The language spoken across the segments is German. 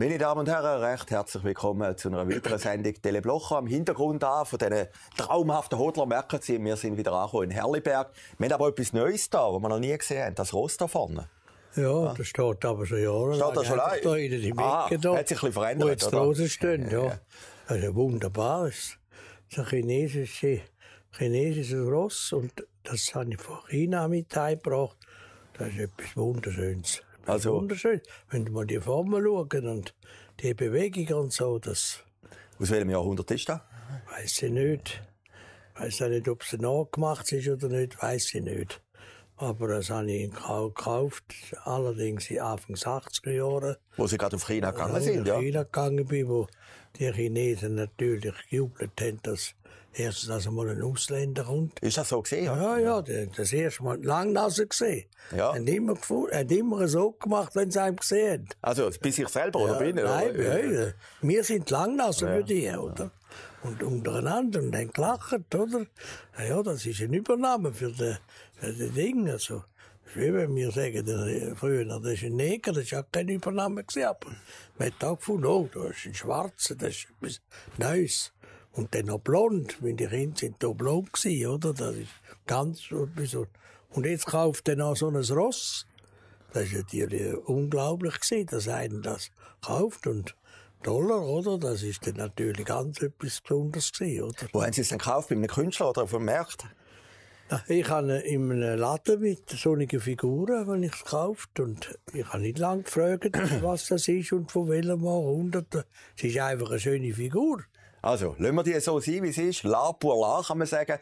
Meine Damen und Herren, recht herzlich willkommen zu einer weiteren Sendung Teleblocher. Am Hintergrund an von diesen traumhaften Hodler merken Sie, wir sind wieder angekommen in Herliberg. Wir haben aber etwas Neues da, was wir noch nie gesehen haben, das Ross da vorne. Ja, das steht aber schon Jahre Steht da schon lange? Da in die Ah, da. hat sich ein bisschen verändert, Wo jetzt draußen stehen, ja. Ja. Das ist ein wunderbares, das ist ein chinesisches, chinesisches Ross und das habe ich von China mit heimgebracht. Das ist etwas Wunderschönes. Also- Wunderschön. Wenn du mal die Formen schauen und die Bewegung und so, das Aus welchem Jahrhundert ist das? weiß ich nicht. Weiß auch nicht, ob es nachgemacht ist oder nicht, weiß ich nicht. Aber das habe ich gekauft, allerdings in Anfang 80er Jahren. Wo Sie gerade auf China gegangen sind, ich ja? China gegangen bin, wo die Chinesen natürlich gejubelt haben, dass erstens dass einmal ein Ausländer kommt. Ist das so gesehen? Ja. Ja, ja, das erste Mal Langnase gesehen. Ja. Haben immer, haben immer so gemacht, wenn sie einen gesehen haben. Also, bei sich selber oder bei Ihnen? Nein, oder? ja, wir sind Langnase für die, oder? Und untereinander und dann gelacht, oder? Ja, das ist eine Übernahme für die, für die Dinge. Also, wie wenn wir sagen, der, früher, das ist ein Neger, das ja keine Übernahme gewesen, aber man hat auch gefunden, oh, da ist ein Schwarzer, das ist etwas Neues. Und dann noch blond, wenn die Kinder sind da blond gewesen, oder? Das ist ganz so etwas. Und jetzt kauft er noch so ein Ross. Das ist natürlich unglaublich gewesen, dass einer das kauft und Dollar, oder? Das ist dann natürlich ganz etwas Besonderes gewesen, oder? Wo haben Sie es denn gekauft? Bei einem Künstler oder auf dem Markt? Ich habe in einem Laden mit solchen Figuren, wenn ich es gekauft und ich habe nicht lange gefragt, was das ist und von welchem Jahrhundert. Es ist einfach eine schöne Figur. Also, lassen wir die so sein, wie sie ist. La pour la, kann man sagen.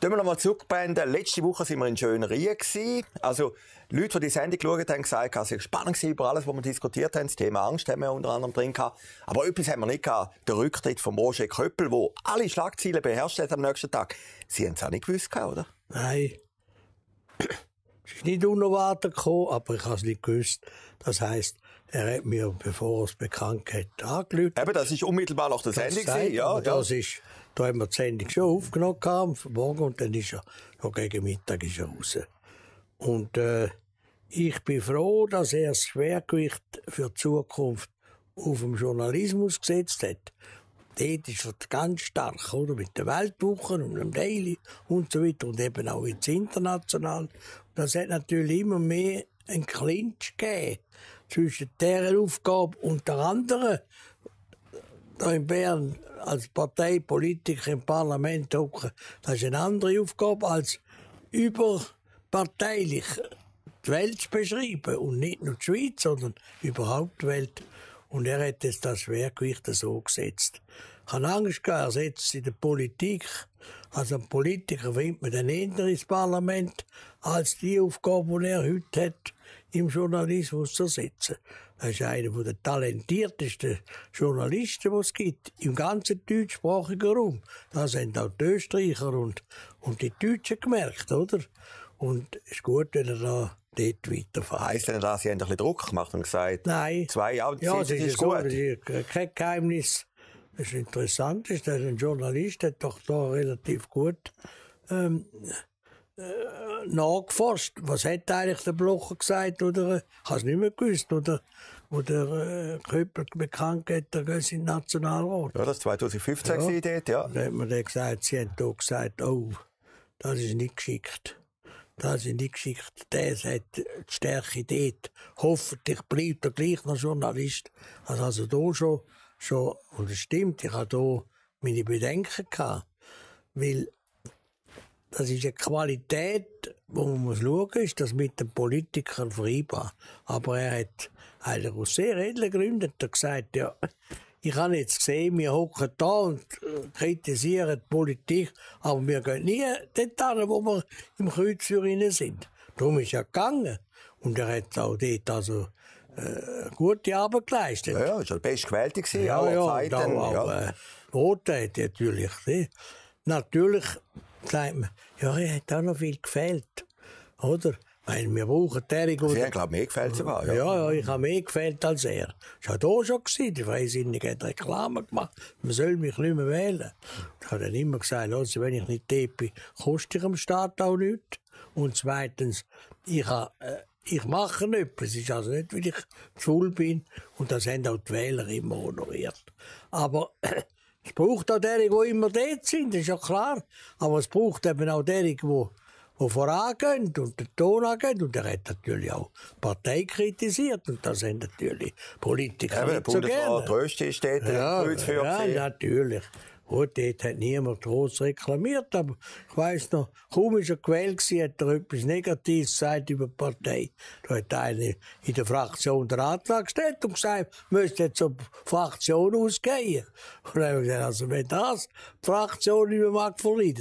Tun wir nochmal zurückblenden. Letzte Woche sind wir in Schönerien gewesen. Also, Leute, die die Sendung geschaut haben, gesagt, es war spannend über alles, was wir diskutiert haben. Das Thema Angst haben wir unter anderem drin gehabt. Aber etwas haben wir nicht gehabt. Der Rücktritt von Roger Köppel, der alle Schlagzeilen beherrscht hat am nächsten Tag. Sie haben es auch nicht gewusst, oder? Nein. Es ist nicht unerwartet gekommen, aber ich habe es nicht gewusst. Das heisst, er hat mir, bevor er es bekannt hat, angerufen. Eben, das ist unmittelbar nach der Sendung gewesen. Ja, ja. das ist, da haben wir die Sendung schon aufgenommen Morgen und dann ist er, noch gegen Mittag ist er raus. Und, äh, ich bin froh, dass er das Schwergewicht für die Zukunft auf dem Journalismus gesetzt hat. Dort ist er ganz stark, oder? Mit den Weltwochen und dem Daily und so weiter und eben auch jetzt international. Das hat natürlich immer mehr einen Clinch gegeben zwischen deren Aufgabe und der anderen da in Bern als Parteipolitiker im Parlament hocken, das ist eine andere Aufgabe als überparteilich die Welt zu beschreiben und nicht nur die Schweiz, sondern überhaupt die Welt. Und er hat jetzt das Schwergewicht so gesetzt. Ich habe Angst gehabt, er setzt in der Politik. Also ein Politiker findet man dann eher ins Parlament, als die Aufgabe, die er heute hat, im Journalismus zu setzen. Er ist einer der talentiertesten Journalisten, die es gibt, im ganzen deutschsprachigen Raum. Das haben auch die Österreicher und, und die Deutschen gemerkt, oder? Und es ist gut, wenn er da dort weiterfährt. Heisst denn das, Sie haben ein bisschen Druck gemacht und gesagt, Nein. zwei Jahre, Ja, das ist ist so, gut. ist kein Geheimnis. Das ist interessant, ist, dass ein Journalist hat doch da relativ gut ähm, äh, nachgeforscht. Was hat eigentlich der Blocher gesagt? Oder, ich habe es nicht mehr gewusst. Oder, oder äh, Köppel bekannt hat, der geht in den Nationalrat. Ja, das 2015 Ja. ja. dort, ja. Da hat man dann gesagt, sie haben da gesagt, oh, das ist nicht geschickt. Das ist nicht geschickt. Der hat die Stärke dort. Hoffentlich bleibt er gleich noch Journalist. Also, also da schon, schon, und es stimmt, ich habe da meine Bedenken gehabt. Weil, das ist eine Qualität, wo man muss schauen, ist das mit den Politikern vereinbar. Aber er hat eigentlich aus sehr edlen Gründen gesagt, ja, ich habe jetzt gesehen, wir hocken da und kritisieren die Politik, aber wir gehen nie dort hin, wo wir im Kreuzfeuer sind. Darum ist er gegangen. Und er hat auch dort also äh, gute Arbeit geleistet. Ja, ja, ist ja der bestgewählte gewesen, Ja, aller ja, Zeiten. auch, ja. äh, Noten hat natürlich. Ne? Natürlich sagt man, ja, er hat auch noch viel gefehlt. Oder? Weil wir brauchen derige, Sie haben, glaube ich, mir gefällt sogar. ja, Ja. ja, ich habe mehr gefällt als er. Das war da schon gewesen. Die Freisinnige hat Reklame gemacht. Man soll mich nicht mehr wählen. Ich habe dann immer gesagt, also, wenn ich nicht bin, kostet ich am Staat auch nichts. Und zweitens, ich habe, äh, ich mache etwas. Es ist also nicht, weil ich faul bin. Und das haben auch die Wähler immer honoriert. Aber es braucht auch derige, die immer dort sind, das ist ja klar. Aber es braucht eben auch derige, die die vorangehen und den Ton angehen. Und er hat natürlich auch die Partei kritisiert. Und das sind natürlich Politiker Eben, nicht so gerne. Tröste ist dort Ja, ja, für ja, gewesen. natürlich. Gut, dort hat niemand groß reklamiert, aber ich weiss noch, kaum ist gewählt gewesen, hat er etwas Negatives gesagt über die Partei. Da hat einer in der Fraktion den Antrag gestellt und gesagt, müsste jetzt zur Fraktion ausgehen. Und dann habe ich gesagt, also wenn das die Fraktion nicht mehr mag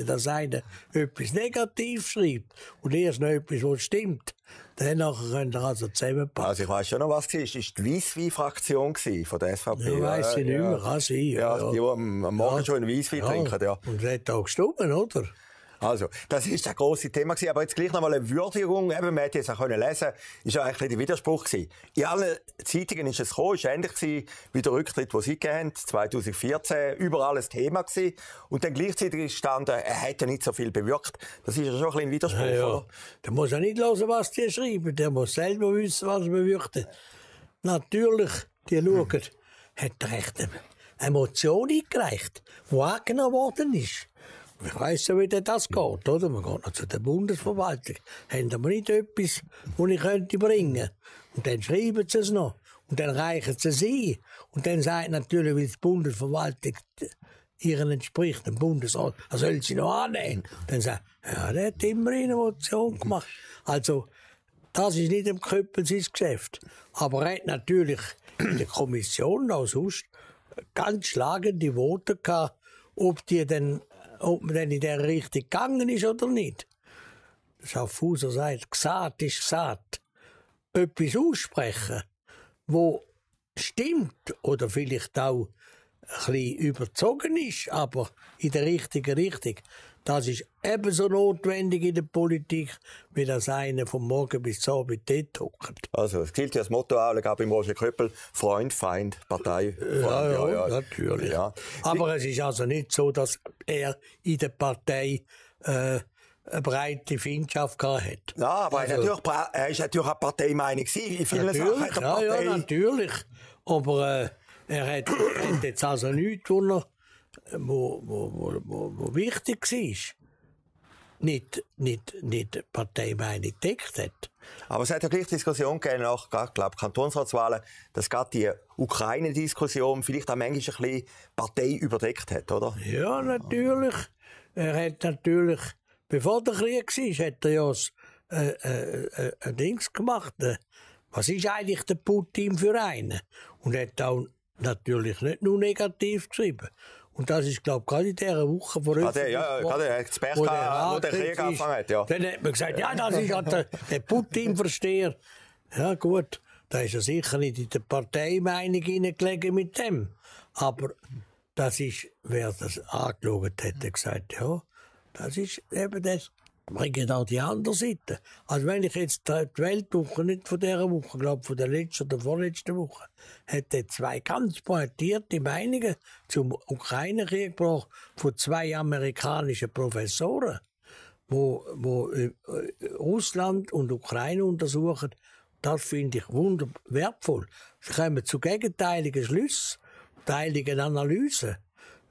dass einer etwas Negatives schreibt und erst noch etwas, was stimmt, könnt ihr also zusammenpassen. Also ich weiss schon noch, was war. Es war die Weisswein-Fraktion von der SVP. Ja, weiss ich nicht mehr, kann sein, Ja, ja, die, ja. die am Morgen schon einen Weisswein trinken, ja. Und hat auch gestummen, oder? Also, das ist das grosse Thema gewesen. Aber jetzt gleich nochmal eine Würdigung. Eben, man hätte jetzt auch können lesen ist ja eigentlich der Widerspruch gewesen. In allen Zeitungen ist es gekommen, ist ähnlich gewesen wie der Rücktritt, den sie gegeben haben, 2014. Überall ein Thema gewesen. Und dann gleichzeitig gestanden, er hat ja nicht so viel bewirkt. Das ist ja schon ein bisschen ein Widerspruch, Ja, ja. oder? Der muss ja nicht hören, was die schreiben. Der muss selber wissen, was er bewirkt. Natürlich, die schauen, hat er echt eine Emotion eingereicht, die angenommen worden ist. Ich weiss ja, wie das geht, oder? Man geht noch zu der Bundesverwaltung. Haben wir nicht etwas, das ich könnte bringen? Und dann schreiben sie es noch. Und dann reichen sie es ein. Und dann sagt natürlich, wie die Bundesverwaltung ihren entspricht, dem Bundesrat, er soll sie noch annehmen. Dann sagt ja, der hat immerhin eine Motion gemacht. Also, das ist nicht im Köppel sein Geschäft. Aber er hat natürlich in der Kommission auch sonst ganz schlagende Worte gehabt, ob die denn, ob man denn in der Richtung gegangen ist oder nicht. Schaffhauser sagt, gesagt ist gesagt. Etwas aussprechen, wo stimmt oder vielleicht auch ein bisschen überzogen ist, aber in der richtigen Richtung. Das ist ebenso notwendig in der Politik, wie das einer vom Morgen bis zum Abend dort hockt. Also, es gilt ja das Motto auch, gab im Roger Köppel, Freund, Feind, Partei. Ja, Freund. ja, natürlich. Ja. Aber es ist also nicht so, dass er in der Partei äh, eine breite Findschaft gehabt hat. Ja, aber er, ist natürlich, bra- er ist natürlich auch Parteimeinung gewesen. In vielen Sachen Natürlich, hat ja, er ja, Partei... natürlich. Aber äh, er hat, hat jetzt also nichts, wo, er, wo, wo, wo, wo, wo wichtig war. Nicht, nicht, nicht die Parteimeinung gedeckt hat. Aber es hat ja gleich Diskussion gegeben nach, glaube, Kantonsratswahlen, dass gerade die Ukraine-Diskussion vielleicht auch manchmal ein bisschen Partei überdeckt hat, oder? Ja, natürlich. Er hat natürlich, bevor der Krieg war, hat er ja das, äh, äh, äh, ein Dings gemacht. Äh, was ist eigentlich der Putin für einen? Und er hat auch natürlich nicht nur negativ geschrieben. Und das ist, glaube ich, gerade in dieser Woche Ah, der- ja, gerade er hat das Pech wo gehabt, wo der Krieg angefangen hat, ja. Dann hat man gesagt, ja, das ist der, der Putin-Versteher. Ja, gut, da ist er sicher nicht in der Parteimeinung hineingelegen mit dem. Aber das ist, wer das angeschaut hätte, gesagt, ja, das ist eben das. Bringen auch die andere Seite. Also wenn ich jetzt die Weltwoche, nicht von dieser Woche, glaube von der letzten oder vorletzten Woche, hätte zwei ganz pointierte Meinungen zum Ukraine-Krieg gebracht von zwei amerikanischen Professoren wo, wo äh, äh, Russland und Ukraine untersuchen, das finde ich wunder wertvoll. Sie kommen zu gegenteiligen Schlüssen, teiligen Analysen.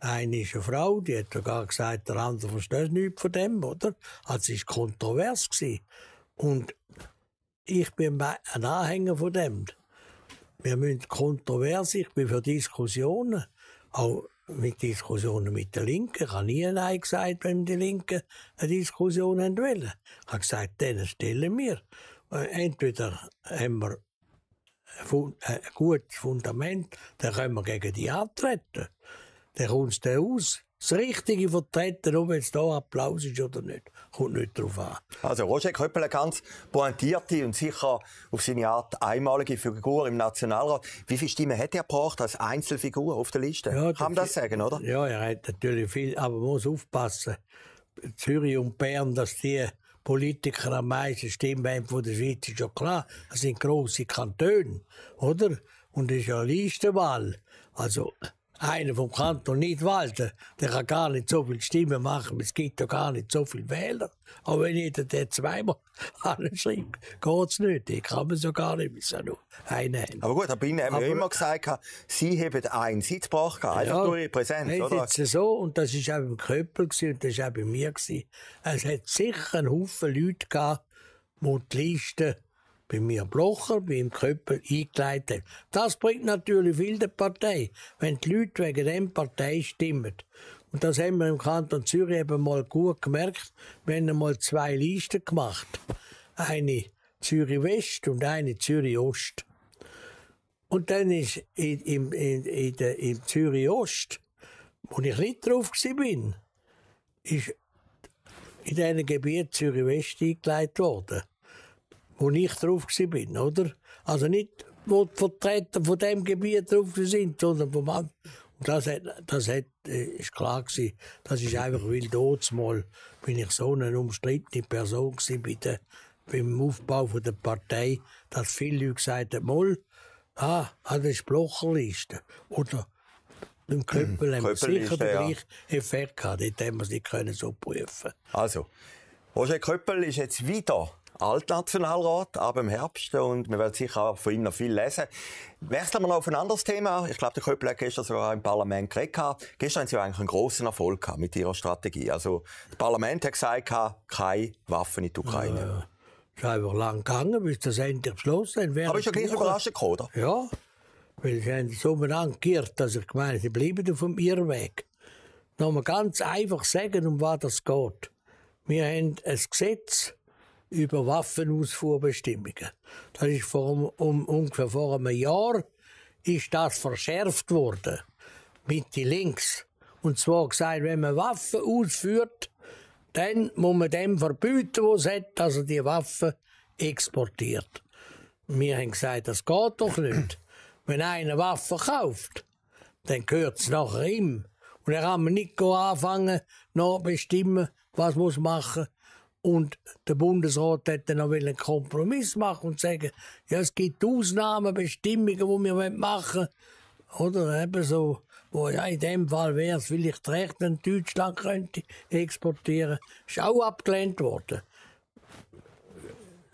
Eine ist eine Frau, die hat sogar gesagt, der andere versteht nichts von dem, oder? Also es war kontrovers. Gewesen. Und ich bin ein Anhänger von dem. Wir müssen kontrovers, ich bin für Diskussionen, auch mit Diskussionen mit der Linken. Ich habe nie Nein gesagt, wenn die Linken eine Diskussion wollen. Ich habe gesagt, denen stellen wir. Entweder haben wir ein gutes Fundament, dann können wir gegen die antreten. Dann kommt es aus. Das Richtige vertreten, ob jetzt da Applaus ist oder nicht, kommt nicht drauf an. Also Roger Köppel, eine ganz pointierte und sicher auf seine Art einmalige Figur im Nationalrat. Wie viele Stimmen hat er gebracht als Einzelfigur auf der Liste? Ja, Kann man das sagen, oder? Ja, er hat natürlich viel, aber man muss aufpassen. Zürich und Bern, dass die Politiker am meisten Stimmen haben von der Schweiz, ist ja klar. Das sind grosse Kantone, oder? Und es ist ja eine Listenwahl. Also, einer vom Kanton Nidwalden, der kann gar nicht so viel Stimmen machen, es gibt ja gar nicht so viele Wähler. Aber wenn jeder der zweimal anschreibt, geht's nicht. Ich kann man so gar nicht, müssen nur einen haben. Aber gut, Herr Binnen haben wir immer gesagt, Sie haben einen Sitz gebracht, einfach ja, durch Ihre Präsenz, nein, oder? Jetzt so, und das war auch beim Köppel und das war auch bei mir. Gewesen. Es hat sicher einen Haufen Leute gegeben, die die Liste bei mir Blocher, beim Köppel eingeleitet. Das bringt natürlich viel der Partei, wenn die Leute wegen dem Partei stimmen. Und das haben wir im Kanton Zürich eben mal gut gemerkt. Wir haben einmal zwei Listen gemacht. Eine Zürich West und eine Zürich Ost. Und dann ist in, in, in, in, in Zürich Ost, wo ich nicht drauf bin, ist in diesem Gebiet Zürich West eingeleitet worden wo ich drauf bin, oder? Also nicht, wo die Vertreter von dem Gebiet drauf sind, sondern vom anderen. Und das, hat, das hat, äh, ist klar gewesen. Das ist einfach, weil dort mal bin ich so eine umstrittene Person gewesen bei der, beim Aufbau von der Partei, dass viele Leute gesagt haben, mal, ah, ah, das ist Blocherliste. Oder beim Köppel haben wir sicher den ja. gleichen Effekt gehabt. Dort haben wir es nicht können so prüfen Also, Roger Köppel ist jetzt wieder Altnationalrat ab im Herbst und wir werden sicher auch von ihm noch viel lesen. Wechseln wir noch auf ein anderes Thema. Ich glaube, der Köppel hat gestern sogar im Parlament geredet. Gestern haben sie eigentlich einen grossen Erfolg mit ihrer Strategie. Also, das Parlament hat gesagt, keine Waffen in die Ukraine. Ja, es ist einfach lang gegangen, bis das endlich beschlossen haben. Aber ist ja gleich überraschend gekommen, oder? Ja, weil sie haben so miteinander geirrt, dass ich meine, sie bleiben auf dem Irrweg. Noch ganz einfach sagen, um was das geht. Wir haben ein Gesetz, über Waffenausfuhrbestimmungen. Das ist vor um, ungefähr vor einem Jahr ist das verschärft worden. Mitte links. Und zwar gesagt, wenn man Waffen ausführt, dann muss man dem verbieten, was hat, dass er die Waffen exportiert. Wir haben gesagt, das geht doch nicht. Wenn einer Waffen kauft, dann gehört es nachher ihm. Und dann kann man nicht anfangen, noch bestimmen, was muss machen und der Bundesrat hätte noch einen Kompromiss machen und sagen, ja, es gibt Ausnahmen, Bestimmungen, die wir machen wollen. Oder eben so, wo ja in dem Fall wäre es vielleicht recht, wenn Deutschland könnte exportieren. Ist auch abgelehnt worden.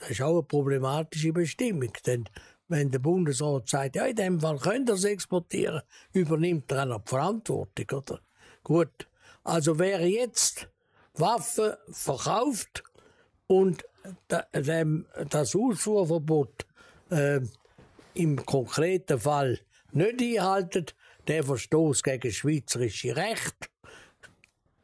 Das ist auch eine problematische Bestimmung, denn wenn der Bundesrat sagt, ja, in dem Fall könnt ihr es exportieren, übernimmt er auch die Verantwortung, oder? Gut. Also wäre jetzt Waffen verkauft und das Ausfuhrverbot äh, im konkreten Fall nicht einhalten, der Verstoß gegen schweizerische Recht,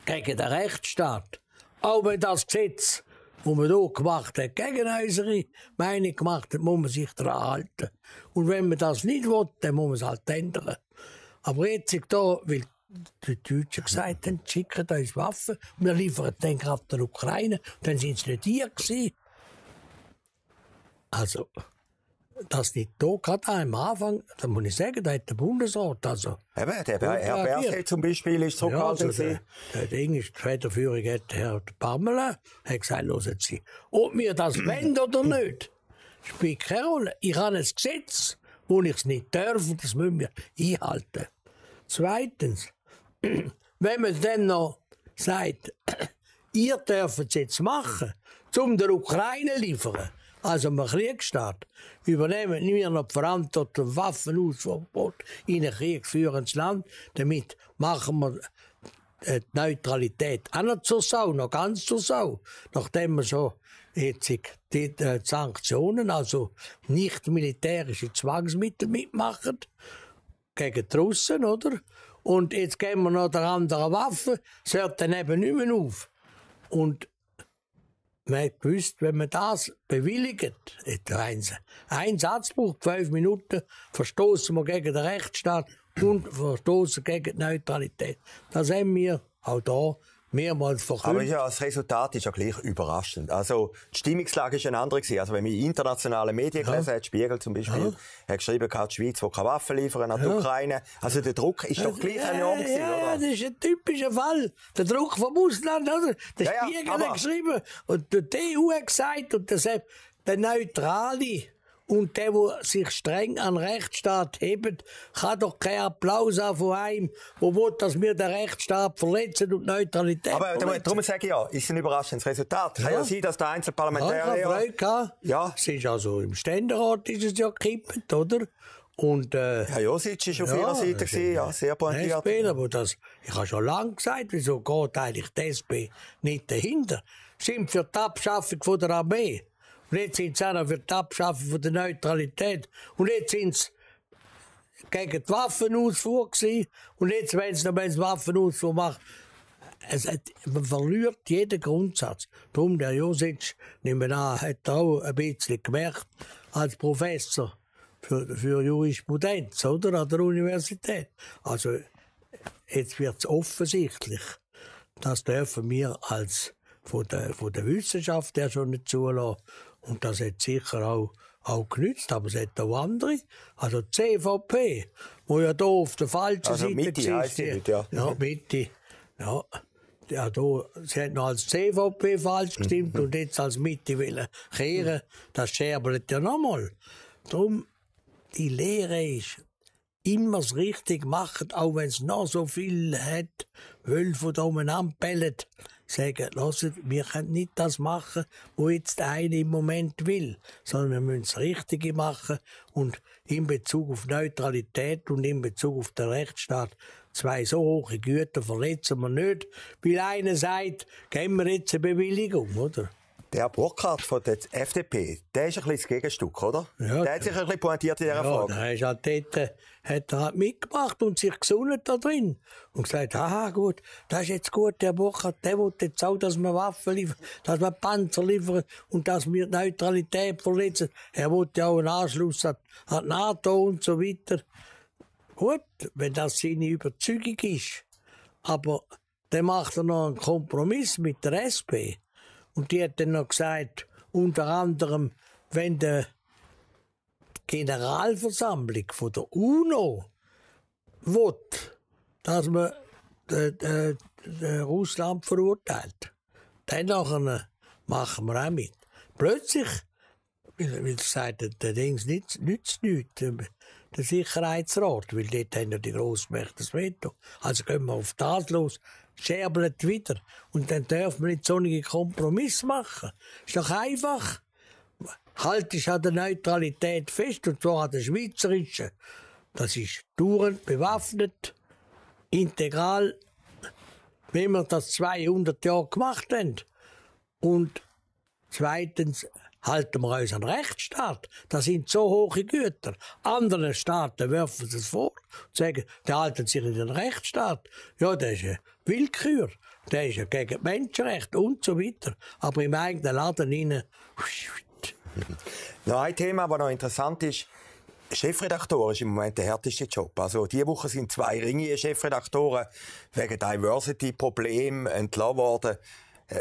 gegen den Rechtsstaat. Auch wenn das Gesetz, das man hier gemacht hat, gegen unsere Meinung gemacht hat, muss man sich daran halten. Und wenn man das nicht will, dann muss man es halt ändern. Aber jetzt, da, weil die Deutschen gesagt haben, schicken uns Waffen, wir liefern den gerade der Ukraine, dann sind sie nicht hier gewesen. Also, das nicht da gerade am Anfang, da muss ich sagen, da hat der Bundesrat, also... Eben, der Herr Berset zum Beispiel ist zurückgehalten ja, also der, der Ding ist, die Federführung hat Herr Pamela, hat gesagt, hören Sie, ob wir das wollen oder nicht, spielt keine Rolle. Ich habe ein Gesetz, wo ich es nicht darf, und das müssen wir einhalten. Zweitens, wenn man dann noch sagt, ihr dürft es jetzt machen, um der Ukraine liefern, also einem Kriegsstaat, übernehmen wir noch die Verantwortung Waffenausverbot in ein kriegführendes Land, damit machen wir die Neutralität auch noch zur Sau, noch ganz zur Sau, nachdem wir so jetzt die äh, Sanktionen, also nicht militärische Zwangsmittel mitmachen, gegen die Russen, oder? Und jetzt geben wir noch der andere Waffe, es hört dann eben nicht mehr auf. Und man hat gewusst, wenn man das bewilligt, ein, ein Satz braucht fünf Minuten, verstoßen wir gegen den Rechtsstaat und verstoßen gegen die Neutralität. Das haben wir auch da mehrmals verkündet. Aber ja, das Resultat ist ja gleich überraschend. Also, die Stimmungslage ist eine andere gewesen. Also, wenn man internationale Medien ja. gelesen hat, Spiegel zum Beispiel, ja. hat geschrieben, die Schweiz will keine Waffen liefern an die ja. Ukraine. Also, der Druck ist doch gleich enorm gewesen, ja, oder? Ja, das ist ein typischer Fall. Der Druck vom Ausland, oder? Der Spiegel hat geschrieben, und die EU hat gesagt, und das hat der Neutrale, Und der, der sich streng an den Rechtsstaat hebt, kann doch keinen Applaus haben von einem, der will, dass wir den Rechtsstaat verletzen und Neutralität Aber verletzen. darum sage ich ja, ist ein überraschendes Resultat. Kann ja sein, dass der Ja, ich Einzelparlamentarier... Freude. Ja. Es ist also im Ständerat ist es ja gekippt, oder? Und, äh, Herr Josic ist auf Ja, ihrer Seite, gewesen, ja, sehr pointiert. SP, aber das, ich habe schon lange gesagt, wieso geht eigentlich die SP nicht dahinter? Sind für die Abschaffung von der Armee. Und jetzt sind sie auch noch für die Abschaffung von der Neutralität. Und jetzt sind sie gegen die Waffenausfuhr gewesen. Und jetzt wollen sie noch mal Waffenausfuhr machen. Es hat, man verliert jeden Grundsatz. Darum, der Josic, nehmen an, hat auch ein bisschen gemerkt, als Professor für, für Jurisprudenz, oder? An der Universität. Also, jetzt wird es offensichtlich. Das dürfen wir als von der, von der Wissenschaft ja schon nicht zulassen. Und das hat sicher auch, auch genützt, aber es hat auch andere. Also die CVP, wo ja da auf der falschen Also Seite Mitte sie die- nicht, ja. Ja, Mitte. Ja. Ja, da, sie hat noch als CVP falsch gestimmt und jetzt als Mitte wollen kehren. Das scherbelt ja nochmal. Darum, die Lehre ist, immer das Richtige machen, auch wenn es noch so viel hat, Wölfe da umeinander bellen, sagen, lasst, wir können nicht das machen, wo jetzt der eine im Moment will, sondern wir müssen das Richtige machen und in Bezug auf Neutralität und in Bezug auf den Rechtsstaat zwei so hohe Güter verletzen wir nicht, weil einer sagt, geben wir jetzt eine Bewilligung, oder? Der Burkhardt von der FDP, der ist ein bisschen das Gegenstück, oder? Ja, der hat sich ein bisschen pointiert in dieser Ja, Frage. da ist halt dort, äh, hat er halt mitgemacht und sich gesundet da drin. Und gesagt, aha, gut, das ist jetzt gut, der Burkhardt, der will jetzt auch, dass wir Waffen liefern, dass wir Panzer liefern und dass wir Neutralität verletzen. Er will ja auch einen Anschluss an, an die NATO und so weiter. Gut, wenn das seine Überzeugung ist. Aber dann macht er noch einen Kompromiss mit der SP. Und die hat dann noch gesagt, unter anderem, wenn der Generalversammlung von der UNO will, dass man äh, äh, äh, Russland verurteilt. Dann machen wir auch mit. Plötzlich, weil, weil sagt, der, Dings nützt, nützt nichts, äh, der Sicherheitsrat, weil dort haben ja die Grossmächte das Veto. Also gehen wir auf das los, scherbelt wieder. Und dann dürfen wir nicht so einen Kompromiss machen. Ist doch einfach halte ich an der Neutralität fest, und zwar an der schweizerischen. Das ist dauernd bewaffnet, integral, wie wir das 200 Jahre gemacht haben. Und zweitens halten wir uns an Rechtsstaat. Das sind so hohe Güter. Andere Staaten werfen es vor und sagen, die halten sich in den Rechtsstaat. Ja, das ist Willkür. Der ist ja gegen Menschenrechte und so weiter. Aber im eigenen Laden rein, Noch ein Thema, das noch interessant ist. Chefredaktor ist im Moment der härteste Job. Also, diese Woche sind zwei ringige Chefredaktoren wegen Diversity-Problemen entlassen worden. Äh,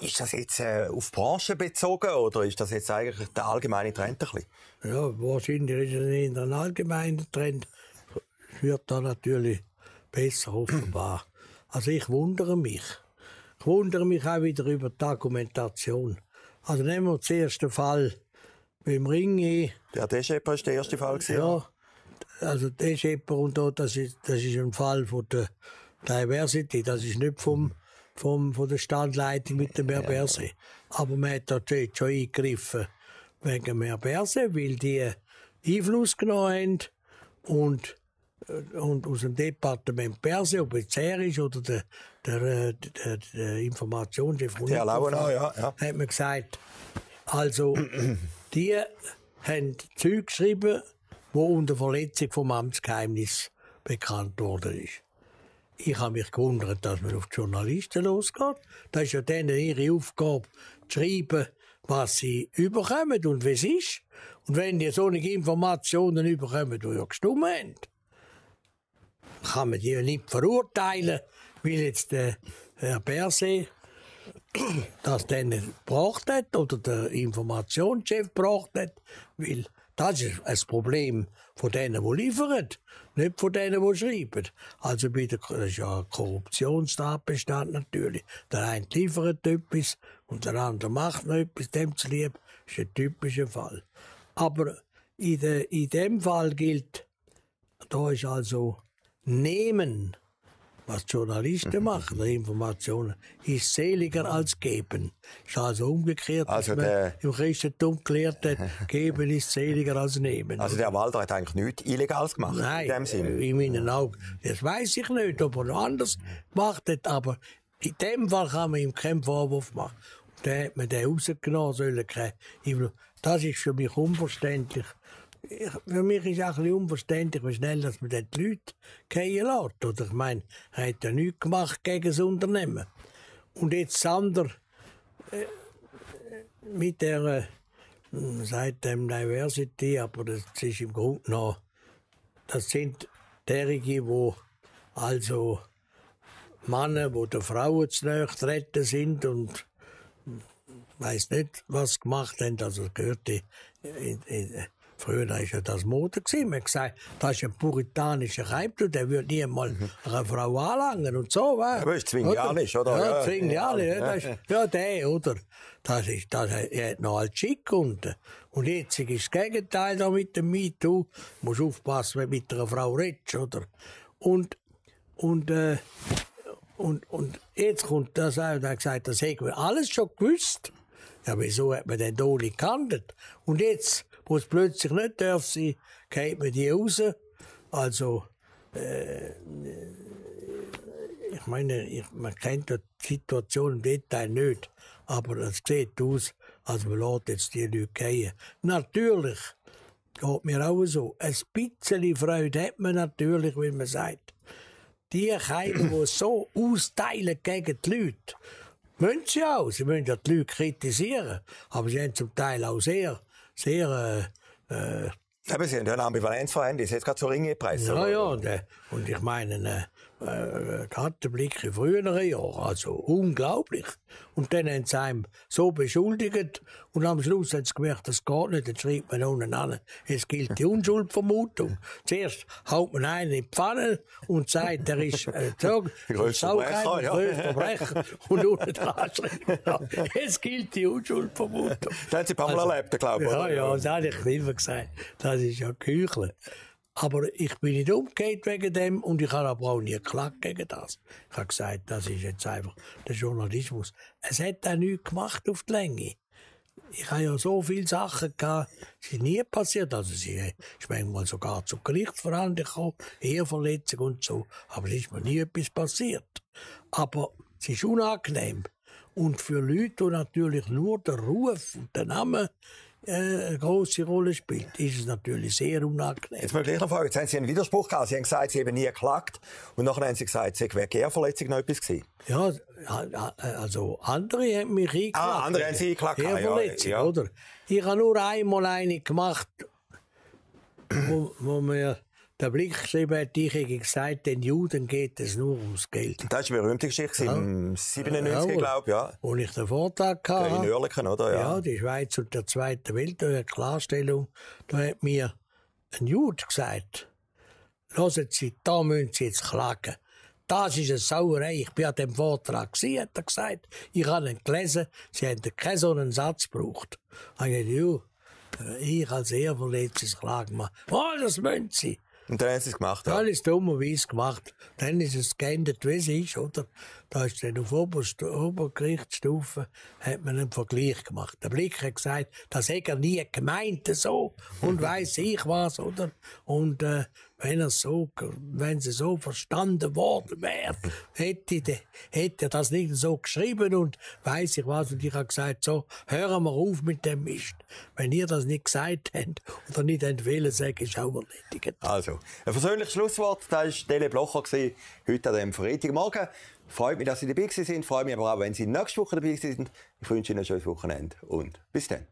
ist das jetzt äh, auf Branche bezogen oder ist das jetzt eigentlich der allgemeine Trend ein bisschen? Ja, wahrscheinlich ist es in einem allgemeinen Trend. Wird da natürlich besser, offenbar. Also ich wundere mich. Ich wundere mich auch wieder über die Argumentation. Also nehmen wir den ersten Fall beim Ringe. Der Deschepper ist der erste Fall gewesen. Ja, also der Schepper und da, das ist, das ist ein Fall von der Diversity. Das ist nicht vom, vom, von der Standleitung mit dem Merberse. Aber man hat jetzt schon eingegriffen wegen Merberse, weil die Einfluss genommen haben und, und aus dem Departement Perse, ob es er ist oder der, der, äh, der, der Informationschef Der Lauenau, ja, ja. hat man gesagt, also, die haben Zeug geschrieben, wo unter Verletzung vom Amtsgeheimnis bekannt worden ist. Ich habe mich gewundert, dass man auf die Journalisten losgeht. Das ist ja denen ihre Aufgabe, zu schreiben, was sie überkommen und es ist. Und wenn die solche Informationen überkommen, die ja gestimmt haben, kann man die nicht verurteilen, weil jetzt der Herr Berset das dann gebracht hat oder der Informationschef gebracht hat, weil das ist ein Problem von denen, die liefern, nicht von denen, die schreiben. Also bei der, das ist ja ein Korruptionstatbestand natürlich. Der eine liefert etwas und der andere macht noch etwas, dem zu lieb. Ist ein typischer Fall. Aber in, de, in dem Fall gilt, da ist also nehmen, was Journalisten machen, die Informationen, ist seliger als geben. Ist also umgekehrt, Also dass man der- im Christentum gelehrt hat, geben ist seliger als nehmen. Also der Walter hat eigentlich nichts Illegales gemacht. Nein, In dem Sinn. in meinen Augen. Das weiß ich nicht, ob er noch anders gemacht hat, aber in dem Fall kann man ihm keinen Vorwurf machen. Und dann hat man den rausgenommen sollen. kein- Das ist für mich unverständlich. Ich, für mich ist auch ein bisschen unverständlich, wie schnell dass man dort die Leute gehen lässt. Oder ich meine, er hat ja nichts gemacht gegen das Unternehmen. Und jetzt das andere, äh, mit der, äh, sagt dem Diversity, aber das ist im Grunde genommen das sind derige, wo also Männer, wo der Frauen zu nahe sind und weiß nicht, was gemacht haben. Also gehörte in, in, Früher war ja das Mode. gewesen. Man gesagt, das ist ein puritanischer Keimtu, der würde nie mal eine Frau anlangen und so. wa? Aber ist zwinglianisch, oder? Ja, Ja. zwinglianisch. Ja, das ist- ja, der, oder? Das ist, das hat noch als schick gefunden. Und jetzt ist das Gegenteil da mit dem MeToo. Du musst aufpassen, wenn du mit einer Frau redest, oder? Und, und, äh, und, und jetzt kommt das auch, da hat gesagt, das hätten wir alles schon gewusst. Ja, wieso hat man denn da nicht gehandelt? Und jetzt, wo es plötzlich nicht darf sein, geht man die raus. Also, äh, ich meine, ich, man kennt die Situation im Detail nicht, aber es sieht aus, als man lässt jetzt die Leute gehen. Natürlich geht mir auch so. Ein bisschen Freude hat man natürlich, wenn man sagt, die Keime, die so austeilen gegen die Leute, müssen sie auch. Sie müssen ja die Leute kritisieren. Aber sie haben zum Teil auch sehr, sehr, äh, äh, Eben, Sie haben ja eine Ambivalenz vorhanden, die ist jetzt gerade so Ringe gepresst. ja, oder? ja, und, äh, und ich meine, äh, der in früheren Jahren, also unglaublich. Und dann haben sie einem so beschuldigt und am Schluss haben sie gemerkt, das geht nicht, dann schreibt man unten an, es gilt die Unschuldvermutung. Zuerst haut man einen in die Pfanne und sagt, er ist äh, Grösster Verbrecher, ja. Verbrecher. Und unten dran schreibt man, es gilt die Unschuldvermutung. Das haben Sie ein paar Mal erlebt, glaube ich. Ja, ja, das habe ich immer gesagt. Das ist ja Küchle. Aber ich bin nicht umgekehrt wegen dem und ich habe aber auch nie geklagt gegen das. Ich habe gesagt, das ist jetzt einfach der Journalismus. Es hat auch nichts gemacht auf die Länge. Ich habe ja so viele Sachen gehabt, ist nie passiert. Also, sie ist manchmal sogar zu Gerichtsverhandlungen gekommen, Eheverletzung und so. Aber es ist mir nie etwas passiert. Aber es ist unangenehm. Und für Leute, die natürlich nur der Ruf und der Name äh, eine grosse Rolle spielt, ist es natürlich sehr unangenehm. Jetzt mal gleich noch fragen, jetzt haben Sie einen Widerspruch gehabt. Sie haben gesagt, Sie haben nie geklagt. Und nachher haben Sie gesagt, es wäre Gärverletzung noch etwas gewesen. Ja, ja, also andere haben mich eingeklagt. Ah, andere haben Sie eingeklagt, Ja, ja, Verletzung, ja. oder? Ich habe nur einmal eine gemacht, wo, wo mir der Blick geschrieben hat, ich hätte gesagt, den Juden geht es nur ums Geld. Das war eine berühmte Geschichte im 97, Jawohl. glaube ich, ja. Wo ich den Vortrag In hatte. Oerlikon, oder? Ja. Ja, die Schweiz und der Zweite Weltkrieg, Klarstellung, da hat mir ein Jude gesagt, hören Sie, da müssen Sie jetzt klagen. Das ist eine Sauerei. Ich bin an dem Vortrag gewesen, hat er gesagt. Ich habe ihn gelesen. Sie haben keinen so einen Satz gebraucht. Ich habe gesagt, ja, ich als Ehrverletztes klagen mal. Oh, das müssen Sie. Und dann haben Sie es gemacht, ja. Alles dummerweise gemacht. Dann ist es geändert, wie es ist, oder? Da ist dann auf Oberst Obergerichtsstufe, hat man einen Vergleich gemacht. Der Blick hat gesagt, das hätte er nie gemeint, so. Und weiss ich was, oder? Und, äh, wenn er so, wenn sie so verstanden worden wäre, hätte, de- hätte er das nicht so geschrieben und weiss ich was. Und ich habe gesagt, so, hören wir auf mit dem Mist. Wenn ihr das nicht gesagt habt oder nicht empfehlen, sage ich auch erledigt. Also, ein persönliches Schlusswort, das war Dele Blocher, gewesen, heute an diesem Freitagmorgen. Freut mich, dass Sie dabei sind. Freut mich aber auch, wenn Sie nächste Woche dabei sind. Ich wünsche Ihnen ein schönes Wochenende und bis dann.